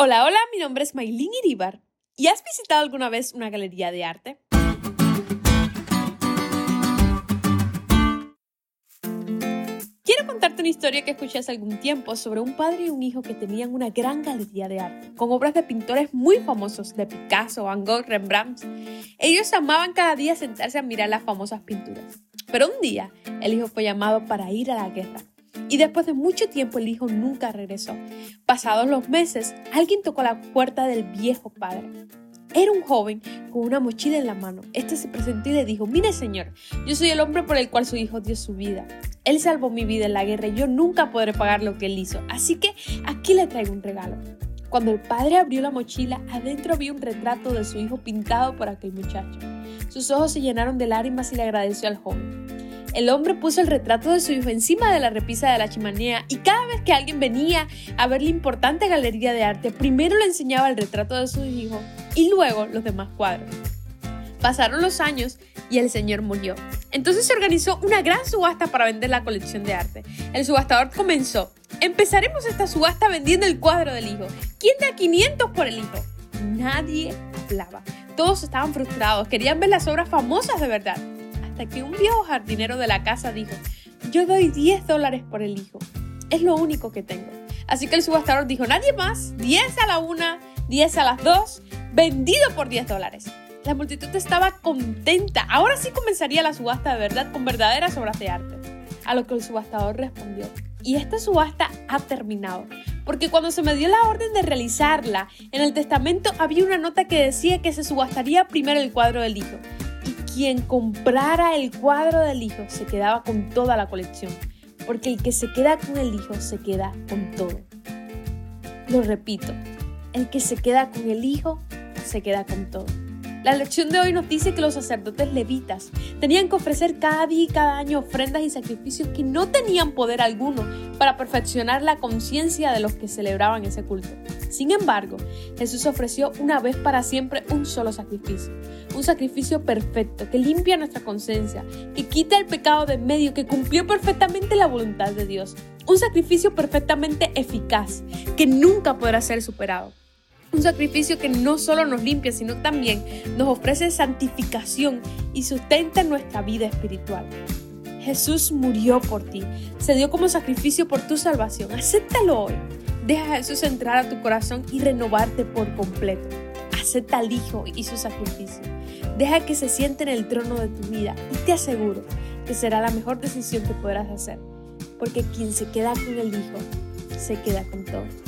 Hola, hola, mi nombre es Maylin Iribar. ¿Y has visitado alguna vez una galería de arte? Quiero contarte una historia que escuché algún tiempo sobre un padre y un hijo que tenían una gran galería de arte, con obras de pintores muy famosos de Picasso, Van Gogh, Rembrandt. Ellos amaban cada día sentarse a mirar las famosas pinturas. Pero un día, el hijo fue llamado para ir a la guerra y después de mucho tiempo el hijo nunca regresó. Pasados los meses, alguien tocó la puerta del viejo padre. Era un joven con una mochila en la mano. Este se presentó y le dijo, mire señor, yo soy el hombre por el cual su hijo dio su vida. Él salvó mi vida en la guerra y yo nunca podré pagar lo que él hizo. Así que aquí le traigo un regalo. Cuando el padre abrió la mochila, adentro había un retrato de su hijo pintado por aquel muchacho. Sus ojos se llenaron de lágrimas y le agradeció al joven. El hombre puso el retrato de su hijo encima de la repisa de la chimenea y cada vez que alguien venía a ver la importante galería de arte, primero le enseñaba el retrato de su hijo y luego los demás cuadros. Pasaron los años y el señor murió. Entonces se organizó una gran subasta para vender la colección de arte. El subastador comenzó. Empezaremos esta subasta vendiendo el cuadro del hijo. ¿Quién da 500 por el hijo? Nadie hablaba. Todos estaban frustrados, querían ver las obras famosas de verdad que un viejo jardinero de la casa dijo, yo doy 10 dólares por el hijo. Es lo único que tengo. Así que el subastador dijo, nadie más, 10 a la una, 10 a las dos, vendido por 10 dólares. La multitud estaba contenta. Ahora sí comenzaría la subasta de verdad con verdaderas obras de arte. A lo que el subastador respondió, y esta subasta ha terminado, porque cuando se me dio la orden de realizarla, en el testamento había una nota que decía que se subastaría primero el cuadro del hijo quien comprara el cuadro del hijo se quedaba con toda la colección, porque el que se queda con el hijo se queda con todo. Lo repito, el que se queda con el hijo se queda con todo. La lección de hoy nos dice que los sacerdotes levitas tenían que ofrecer cada día y cada año ofrendas y sacrificios que no tenían poder alguno para perfeccionar la conciencia de los que celebraban ese culto. Sin embargo, Jesús ofreció una vez para siempre un solo sacrificio, un sacrificio perfecto que limpia nuestra conciencia, que quita el pecado de medio, que cumplió perfectamente la voluntad de Dios, un sacrificio perfectamente eficaz, que nunca podrá ser superado. Un sacrificio que no solo nos limpia, sino también nos ofrece santificación y sustenta nuestra vida espiritual. Jesús murió por ti, se dio como sacrificio por tu salvación. Acéptalo hoy. Deja a Jesús entrar a tu corazón y renovarte por completo. Acepta al Hijo y su sacrificio. Deja que se siente en el trono de tu vida y te aseguro que será la mejor decisión que podrás hacer. Porque quien se queda con el Hijo, se queda con todo.